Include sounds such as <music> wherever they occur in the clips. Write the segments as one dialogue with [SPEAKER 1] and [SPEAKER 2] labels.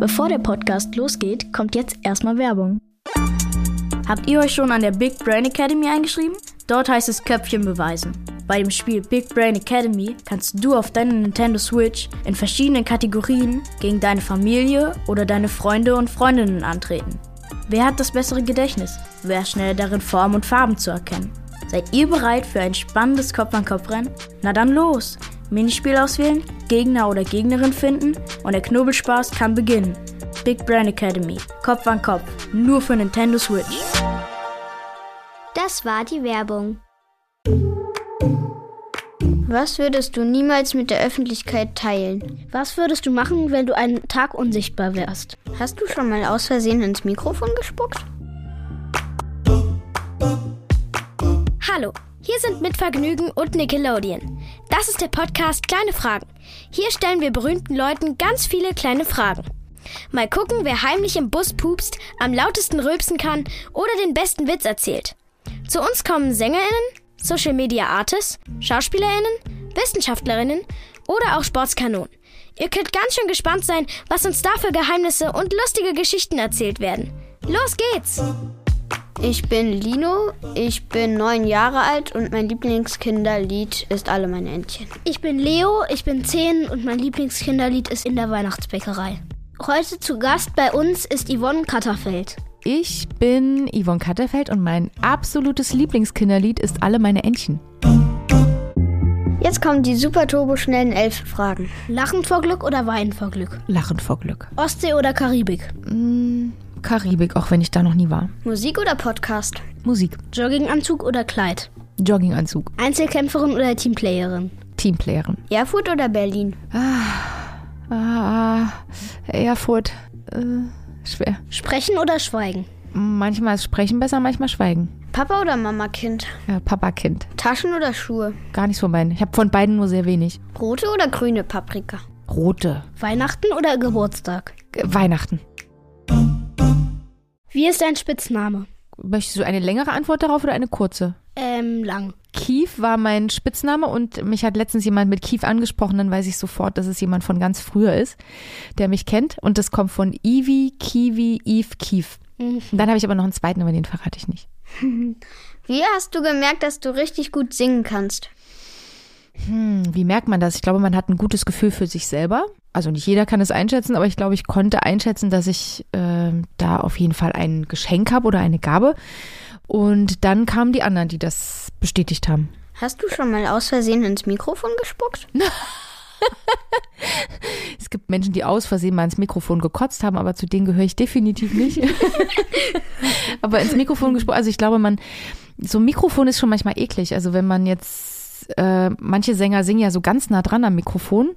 [SPEAKER 1] Bevor der Podcast losgeht, kommt jetzt erstmal Werbung. Habt ihr euch schon an der Big Brain Academy eingeschrieben? Dort heißt es Köpfchen beweisen. Bei dem Spiel Big Brain Academy kannst du auf deiner Nintendo Switch in verschiedenen Kategorien gegen deine Familie oder deine Freunde und Freundinnen antreten. Wer hat das bessere Gedächtnis? Wer ist schneller darin, Formen und Farben zu erkennen? Seid ihr bereit für ein spannendes Kopf-an-Kopf-Rennen? Na dann los! Minispiel auswählen, Gegner oder Gegnerin finden und der Knobelspaß kann beginnen. Big Brain Academy, Kopf an Kopf, nur für Nintendo Switch.
[SPEAKER 2] Das war die Werbung. Was würdest du niemals mit der Öffentlichkeit teilen?
[SPEAKER 1] Was würdest du machen, wenn du einen Tag unsichtbar wärst?
[SPEAKER 2] Hast du schon mal aus Versehen ins Mikrofon gespuckt?
[SPEAKER 3] Hallo, hier sind mit Vergnügen und Nickelodeon. Das ist der Podcast Kleine Fragen. Hier stellen wir berühmten Leuten ganz viele kleine Fragen. Mal gucken, wer heimlich im Bus pupst, am lautesten rülpsen kann oder den besten Witz erzählt. Zu uns kommen SängerInnen, Social Media Artists, SchauspielerInnen, Wissenschaftlerinnen oder auch Sportskanonen. Ihr könnt ganz schön gespannt sein, was uns da für Geheimnisse und lustige Geschichten erzählt werden. Los geht's!
[SPEAKER 2] Ich bin Lino, ich bin neun Jahre alt und mein Lieblingskinderlied ist Alle meine Entchen.
[SPEAKER 1] Ich bin Leo, ich bin zehn und mein Lieblingskinderlied ist In der Weihnachtsbäckerei. Heute zu Gast bei uns ist Yvonne Katterfeld.
[SPEAKER 4] Ich bin Yvonne Katterfeld und mein absolutes Lieblingskinderlied ist Alle meine Entchen.
[SPEAKER 2] Jetzt kommen die super turbo schnellen elf Fragen.
[SPEAKER 1] Lachen vor Glück oder Weinen vor Glück?
[SPEAKER 4] Lachen vor Glück.
[SPEAKER 1] Ostsee oder Karibik?
[SPEAKER 4] Mm, Karibik, auch wenn ich da noch nie war.
[SPEAKER 2] Musik oder Podcast?
[SPEAKER 4] Musik.
[SPEAKER 1] Jogginganzug oder Kleid?
[SPEAKER 4] Jogginganzug.
[SPEAKER 1] Einzelkämpferin oder Teamplayerin?
[SPEAKER 4] Teamplayerin.
[SPEAKER 2] Erfurt oder Berlin?
[SPEAKER 4] Ah, ah Erfurt. Äh, schwer.
[SPEAKER 1] Sprechen oder schweigen?
[SPEAKER 4] Manchmal ist Sprechen besser, manchmal Schweigen.
[SPEAKER 2] Papa oder Mama Kind?
[SPEAKER 4] Ja, Papa Kind.
[SPEAKER 2] Taschen oder Schuhe?
[SPEAKER 4] Gar nichts von beiden. Ich habe von beiden nur sehr wenig.
[SPEAKER 2] Rote oder grüne Paprika?
[SPEAKER 4] Rote.
[SPEAKER 1] Weihnachten oder Geburtstag?
[SPEAKER 4] G Weihnachten.
[SPEAKER 1] Wie ist dein Spitzname?
[SPEAKER 4] Möchtest du eine längere Antwort darauf oder eine kurze?
[SPEAKER 1] Ähm, lang.
[SPEAKER 4] Kief war mein Spitzname und mich hat letztens jemand mit Kief angesprochen, dann weiß ich sofort, dass es jemand von ganz früher ist, der mich kennt. Und das kommt von Ivi, Kiwi, Eve, Kief. Mhm. Dann habe ich aber noch einen zweiten, aber den verrate ich nicht. <laughs>
[SPEAKER 2] Wie hast du gemerkt, dass du richtig gut singen kannst?
[SPEAKER 4] Hm, wie merkt man das? Ich glaube, man hat ein gutes Gefühl für sich selber. Also nicht jeder kann es einschätzen, aber ich glaube, ich konnte einschätzen, dass ich äh, da auf jeden Fall ein Geschenk habe oder eine Gabe. Und dann kamen die anderen, die das bestätigt haben.
[SPEAKER 2] Hast du schon mal aus Versehen ins Mikrofon gespuckt? <laughs>
[SPEAKER 4] es gibt Menschen, die aus Versehen mal ins Mikrofon gekotzt haben, aber zu denen gehöre ich definitiv nicht. <laughs> aber ins Mikrofon gesprochen, also ich glaube, man, so ein Mikrofon ist schon manchmal eklig. Also wenn man jetzt, äh, manche Sänger singen ja so ganz nah dran am Mikrofon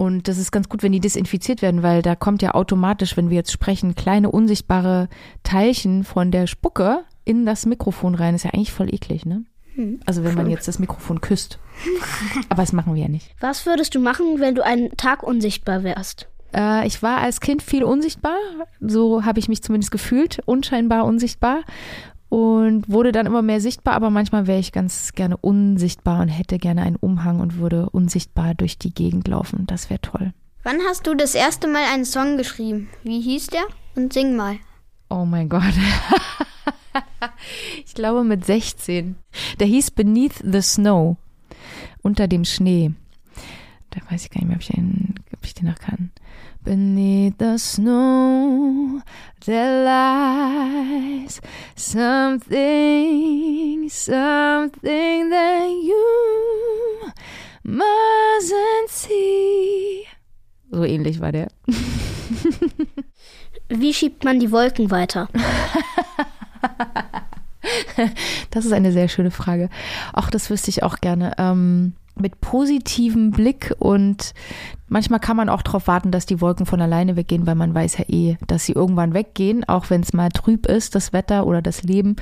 [SPEAKER 4] und das ist ganz gut, wenn die desinfiziert werden, weil da kommt ja automatisch, wenn wir jetzt sprechen, kleine unsichtbare Teilchen von der Spucke in das Mikrofon rein. Ist ja eigentlich voll eklig, ne? Hm. Also wenn man jetzt das Mikrofon küsst. <laughs> Aber das machen wir ja nicht.
[SPEAKER 1] Was würdest du machen, wenn du einen Tag unsichtbar wärst?
[SPEAKER 4] Äh, ich war als Kind viel unsichtbar. So habe ich mich zumindest gefühlt. Unscheinbar unsichtbar. Und wurde dann immer mehr sichtbar, aber manchmal wäre ich ganz gerne unsichtbar und hätte gerne einen Umhang und würde unsichtbar durch die Gegend laufen. Das wäre toll.
[SPEAKER 2] Wann hast du das erste Mal einen Song geschrieben? Wie hieß der? Und sing mal.
[SPEAKER 4] Oh mein Gott. <laughs> ich glaube mit 16. Der hieß Beneath the Snow. Unter dem Schnee. Da weiß ich gar nicht mehr, ob ich den, ob ich den noch kann. Beneath the snow, there lies something, something that you mustn't see. So ähnlich war der.
[SPEAKER 1] Wie schiebt man die Wolken weiter? <laughs>
[SPEAKER 4] das ist eine sehr schöne Frage. Auch das wüsste ich auch gerne. Ähm, mit positivem Blick und manchmal kann man auch darauf warten, dass die Wolken von alleine weggehen, weil man weiß ja eh, dass sie irgendwann weggehen, auch wenn es mal trüb ist, das Wetter oder das Leben.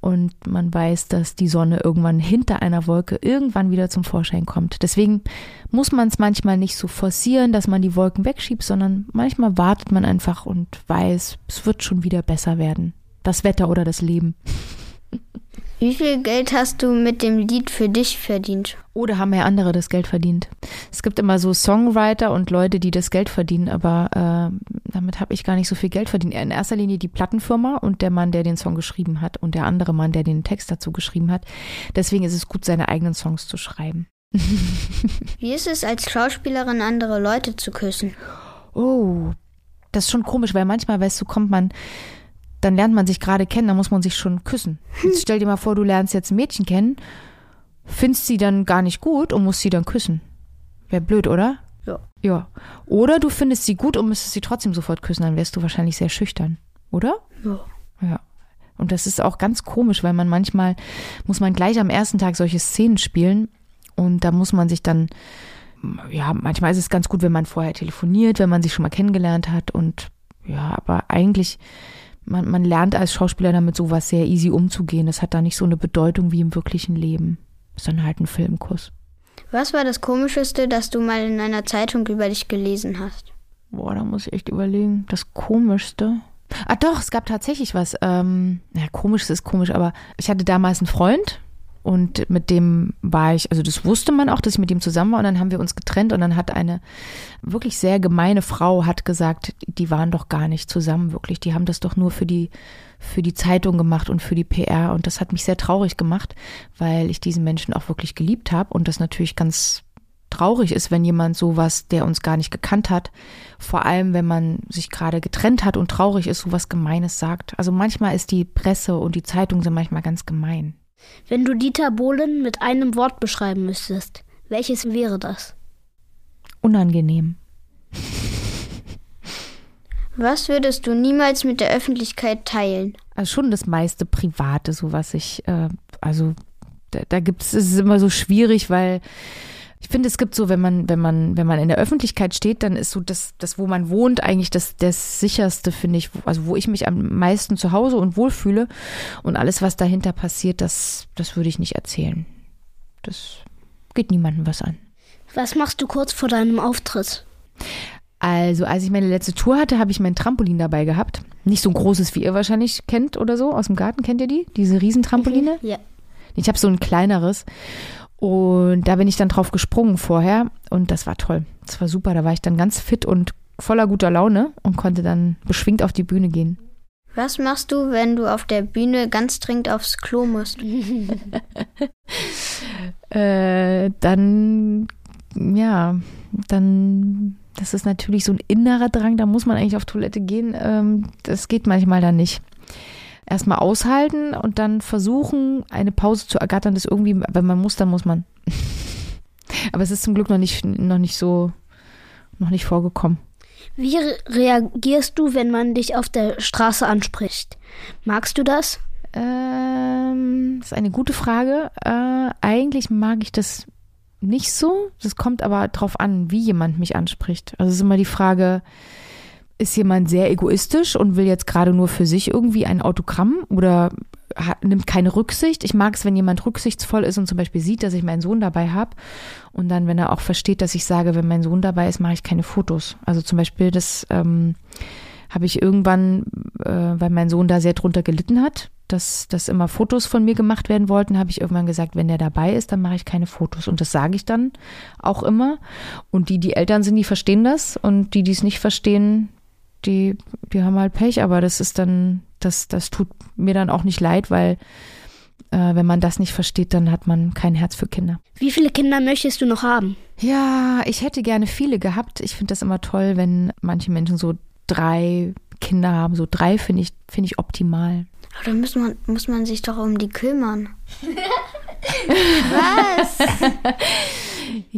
[SPEAKER 4] Und man weiß, dass die Sonne irgendwann hinter einer Wolke irgendwann wieder zum Vorschein kommt. Deswegen muss man es manchmal nicht so forcieren, dass man die Wolken wegschiebt, sondern manchmal wartet man einfach und weiß, es wird schon wieder besser werden das Wetter oder das Leben. <laughs>
[SPEAKER 2] Wie viel Geld hast du mit dem Lied für dich verdient?
[SPEAKER 4] Oder haben ja andere das Geld verdient? Es gibt immer so Songwriter und Leute, die das Geld verdienen, aber äh, damit habe ich gar nicht so viel Geld verdient. In erster Linie die Plattenfirma und der Mann, der den Song geschrieben hat und der andere Mann, der den Text dazu geschrieben hat. Deswegen ist es gut, seine eigenen Songs zu schreiben. <laughs>
[SPEAKER 2] Wie ist es als Schauspielerin, andere Leute zu küssen?
[SPEAKER 4] Oh, das ist schon komisch, weil manchmal, weißt du, kommt man, dann lernt man sich gerade kennen, dann muss man sich schon küssen. <laughs> Jetzt stell dir mal vor, du lernst jetzt ein Mädchen kennen, findest sie dann gar nicht gut und musst sie dann küssen. Wäre blöd, oder?
[SPEAKER 2] Ja.
[SPEAKER 4] Ja. Oder du findest sie gut und müsstest sie trotzdem sofort küssen, dann wärst du wahrscheinlich sehr schüchtern, oder?
[SPEAKER 2] Ja.
[SPEAKER 4] Ja. Und das ist auch ganz komisch, weil man manchmal muss man gleich am ersten Tag solche Szenen spielen und da muss man sich dann, ja, manchmal ist es ganz gut, wenn man vorher telefoniert, wenn man sich schon mal kennengelernt hat und ja, aber eigentlich, man, man lernt als Schauspieler damit sowas sehr easy umzugehen. Das hat da nicht so eine Bedeutung wie im wirklichen Leben. Ist dann halt ein Filmkuss.
[SPEAKER 2] Was war das Komischste, das du mal in einer Zeitung über dich gelesen hast?
[SPEAKER 4] Boah, da muss ich echt überlegen. Das Komischste. Ah doch, es gab tatsächlich was. Ähm, ja, komisch ist komisch, aber ich hatte damals einen Freund und mit dem war ich, also das wusste man auch, dass ich mit ihm zusammen war. Und dann haben wir uns getrennt. Und dann hat eine wirklich sehr gemeine Frau hat gesagt, die waren doch gar nicht zusammen wirklich, die haben das doch nur für die für die Zeitung gemacht und für die PR und das hat mich sehr traurig gemacht, weil ich diesen Menschen auch wirklich geliebt habe. Und das natürlich ganz traurig ist, wenn jemand sowas, der uns gar nicht gekannt hat, vor allem wenn man sich gerade getrennt hat und traurig ist, sowas Gemeines sagt. Also manchmal ist die Presse und die Zeitung sind manchmal ganz gemein.
[SPEAKER 3] Wenn du Dieter Bohlen mit einem Wort beschreiben müsstest, welches wäre das?
[SPEAKER 4] Unangenehm.
[SPEAKER 2] Was würdest du niemals mit der Öffentlichkeit teilen?
[SPEAKER 4] Also schon das meiste Private, so was ich, äh, also da, da gibt es, es ist immer so schwierig, weil ich finde, es gibt so, wenn man, wenn man, wenn man in der Öffentlichkeit steht, dann ist so das, das, wo man wohnt, eigentlich das, das sicherste, finde ich, also wo ich mich am meisten zu Hause und wohlfühle. Und alles, was dahinter passiert, das, das würde ich nicht erzählen. Das geht niemandem was an.
[SPEAKER 3] Was machst du kurz vor deinem Auftritt?
[SPEAKER 4] Also, als ich meine letzte Tour hatte, habe ich mein Trampolin dabei gehabt. Nicht so ein großes, wie ihr wahrscheinlich kennt oder so aus dem Garten. Kennt ihr die? Diese Riesentrampoline?
[SPEAKER 3] Ja.
[SPEAKER 4] Ich habe so ein kleineres. Und da bin ich dann drauf gesprungen vorher und das war toll. Das war super. Da war ich dann ganz fit und voller guter Laune und konnte dann beschwingt auf die Bühne gehen.
[SPEAKER 2] Was machst du, wenn du auf der Bühne ganz dringend aufs Klo musst? <laughs>
[SPEAKER 4] äh, dann, ja, dann, das ist natürlich so ein innerer Drang, da muss man eigentlich auf Toilette gehen. Ähm, das geht manchmal dann nicht erstmal aushalten und dann versuchen, eine Pause zu ergattern, das irgendwie, wenn man muss, dann muss man. <laughs> Aber es ist zum Glück noch nicht, noch nicht so, noch nicht vorgekommen.
[SPEAKER 3] Wie re reagierst du, wenn man dich auf der Straße anspricht? Magst du das?
[SPEAKER 4] Ähm, das ist eine gute Frage. Äh, eigentlich mag ich das nicht so. Das kommt aber drauf an, wie jemand mich anspricht. Also es ist immer die Frage, ist jemand sehr egoistisch und will jetzt gerade nur für sich irgendwie ein Autogramm oder hat, nimmt keine Rücksicht. Ich mag es, wenn jemand rücksichtsvoll ist und zum Beispiel sieht, dass ich meinen Sohn dabei habe und dann, wenn er auch versteht, dass ich sage, wenn mein Sohn dabei ist, mache ich keine Fotos. Also zum Beispiel das ähm, habe ich irgendwann, äh, weil mein Sohn da sehr drunter gelitten hat, dass, dass immer Fotos von mir gemacht werden wollten, habe ich irgendwann gesagt, wenn der dabei ist, dann mache ich keine Fotos. Und das sage ich dann auch immer. Und die, die Eltern sind, die verstehen das. Und die, die es nicht verstehen, die, die haben halt Pech, aber das ist dann, das, das tut mir dann auch nicht leid, weil äh, wenn man das nicht versteht, dann hat man kein Herz für Kinder.
[SPEAKER 3] Wie viele Kinder möchtest du noch haben?
[SPEAKER 4] Ja, ich hätte gerne viele gehabt. Ich finde das immer toll, wenn manche Menschen so drei Kinder haben. So drei finde ich, finde ich optimal.
[SPEAKER 2] Aber dann muss man, muss man sich doch um die kümmern. <laughs> Was? <laughs>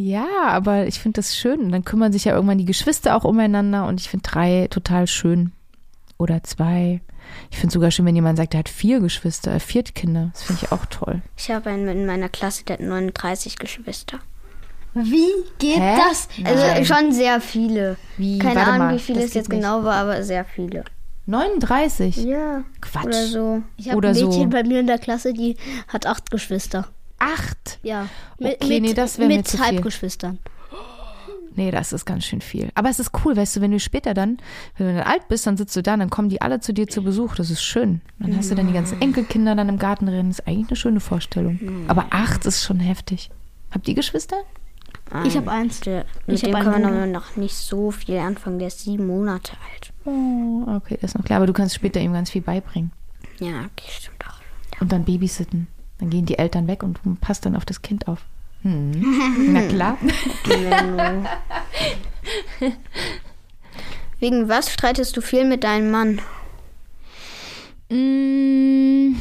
[SPEAKER 4] Ja, aber ich finde das schön. Und dann kümmern sich ja irgendwann die Geschwister auch umeinander und ich finde drei total schön. Oder zwei. Ich finde sogar schön, wenn jemand sagt, er hat vier Geschwister, äh, vier Kinder. Das finde ich auch toll.
[SPEAKER 2] Ich habe einen in meiner Klasse, der hat 39 Geschwister.
[SPEAKER 3] Wie geht
[SPEAKER 4] Hä?
[SPEAKER 3] das?
[SPEAKER 2] Also
[SPEAKER 4] Nein.
[SPEAKER 2] schon sehr viele.
[SPEAKER 4] Wie?
[SPEAKER 2] Keine
[SPEAKER 4] Warte
[SPEAKER 2] Ahnung,
[SPEAKER 4] mal,
[SPEAKER 2] wie viele es jetzt
[SPEAKER 4] nicht.
[SPEAKER 2] genau war, aber sehr viele.
[SPEAKER 4] 39?
[SPEAKER 2] Ja.
[SPEAKER 4] Quatsch.
[SPEAKER 2] Oder so.
[SPEAKER 3] Ich habe ein Mädchen
[SPEAKER 4] so.
[SPEAKER 3] bei mir in der Klasse, die hat acht Geschwister.
[SPEAKER 4] Acht?
[SPEAKER 3] Ja.
[SPEAKER 4] Okay, nee, das wär mir
[SPEAKER 3] mit
[SPEAKER 4] viel.
[SPEAKER 3] Halbgeschwistern.
[SPEAKER 4] Nee, das ist ganz schön viel. Aber es ist cool, weißt du, wenn du später dann, wenn du dann alt bist, dann sitzt du da, dann kommen die alle zu dir zu Besuch. Das ist schön. Dann hast du dann die ganzen Enkelkinder dann im Garten rennen. Das ist eigentlich eine schöne Vorstellung. Aber acht ist schon heftig. Habt ihr Geschwister?
[SPEAKER 2] Ich habe eins. Der, mit
[SPEAKER 3] Ich
[SPEAKER 2] dem
[SPEAKER 3] hab
[SPEAKER 2] kann
[SPEAKER 3] einen
[SPEAKER 2] man noch nicht so viel anfangen. Der ist sieben Monate alt.
[SPEAKER 4] Oh, okay, das ist noch klar. Aber du kannst später ihm ganz viel beibringen.
[SPEAKER 2] Ja, okay, stimmt auch.
[SPEAKER 4] Und dann babysitten. Dann gehen die Eltern weg und du passt dann auf das Kind auf. Hm. Na klar. <laughs>
[SPEAKER 2] Wegen was streitest du viel mit deinem Mann?
[SPEAKER 4] Mm,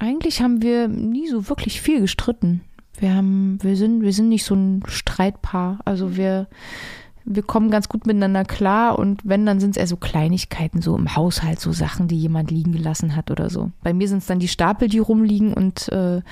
[SPEAKER 4] Eigentlich haben wir nie so wirklich viel gestritten. Wir haben, wir sind, wir sind nicht so ein Streitpaar. Also wir, wir kommen ganz gut miteinander klar und wenn, dann sind es eher so Kleinigkeiten, so im Haushalt, so Sachen, die jemand liegen gelassen hat oder so. Bei mir sind es dann die Stapel, die rumliegen und äh,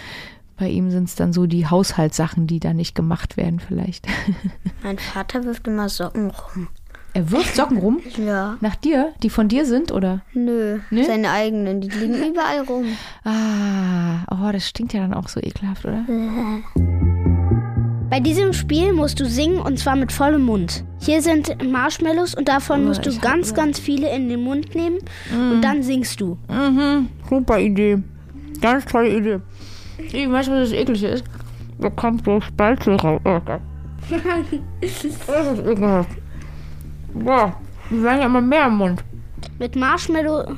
[SPEAKER 4] bei ihm sind es dann so die Haushaltssachen, die da nicht gemacht werden vielleicht. <laughs>
[SPEAKER 2] Mein Vater wirft immer Socken rum.
[SPEAKER 4] Er wirft Socken rum <laughs>
[SPEAKER 2] Ja.
[SPEAKER 4] nach dir, die von dir sind, oder?
[SPEAKER 2] Nö,
[SPEAKER 4] Nö?
[SPEAKER 2] seine eigenen. Die liegen <laughs> überall rum.
[SPEAKER 4] Ah, oh, das stinkt ja dann auch so ekelhaft, oder?
[SPEAKER 3] Bei diesem Spiel musst du singen und zwar mit vollem Mund. Hier sind Marshmallows und davon
[SPEAKER 4] Oh,
[SPEAKER 3] musst du ganz, ganz viele in den Mund nehmen und dann singst du.
[SPEAKER 4] Mhm, super Idee. Ganz tolle Idee. Ich weiß, was das Eklige ist. Da kommt so Spalte raus. Oh Gott. <laughs> Das ist ekelhaft. Boah, die werden ja immer mehr im Mund.
[SPEAKER 3] Mit Marshmallow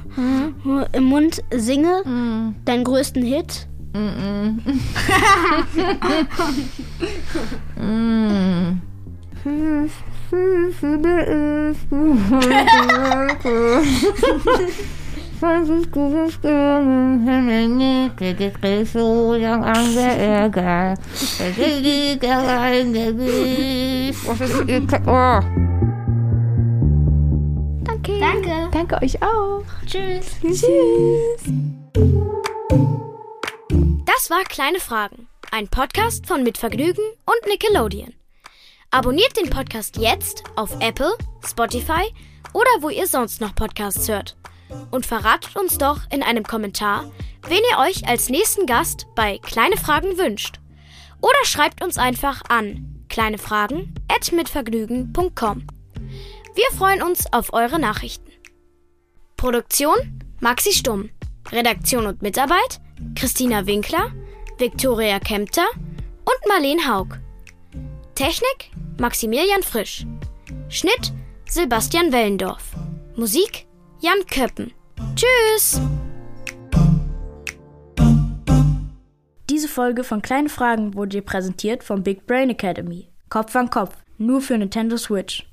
[SPEAKER 3] im Mund singe deinen größten Hit.
[SPEAKER 4] Was ist gutes Gehirn, Himmel nicht, der geht so lang an der Ärger. Der liegt allein, der Brief. Was ist ekel- oh.
[SPEAKER 3] Danke. Danke.
[SPEAKER 4] Danke euch auch.
[SPEAKER 3] Tschüss.
[SPEAKER 4] Tschüss.
[SPEAKER 3] Das war Kleine Fragen, ein Podcast von Mitvergnügen und Nickelodeon. Abonniert den Podcast jetzt auf Apple, Spotify oder wo ihr sonst noch Podcasts hört. Und verratet uns doch in einem Kommentar, wen ihr euch als nächsten Gast bei Kleine Fragen wünscht. Oder schreibt uns einfach an kleinefragen@mitvergnügen.com. Wir freuen uns auf eure Nachrichten. Produktion Maxi Stumm. Redaktion und Mitarbeit Christina Winkler, Viktoria Kempter und Marleen Haug. Technik Maximilian Frisch. Schnitt Sebastian Wellendorf. Musik Jan Köppen. Tschüss!
[SPEAKER 1] Diese Folge von Kleine Fragen wurde dir präsentiert vom Big Brain Academy. Kopf an Kopf, nur für Nintendo Switch.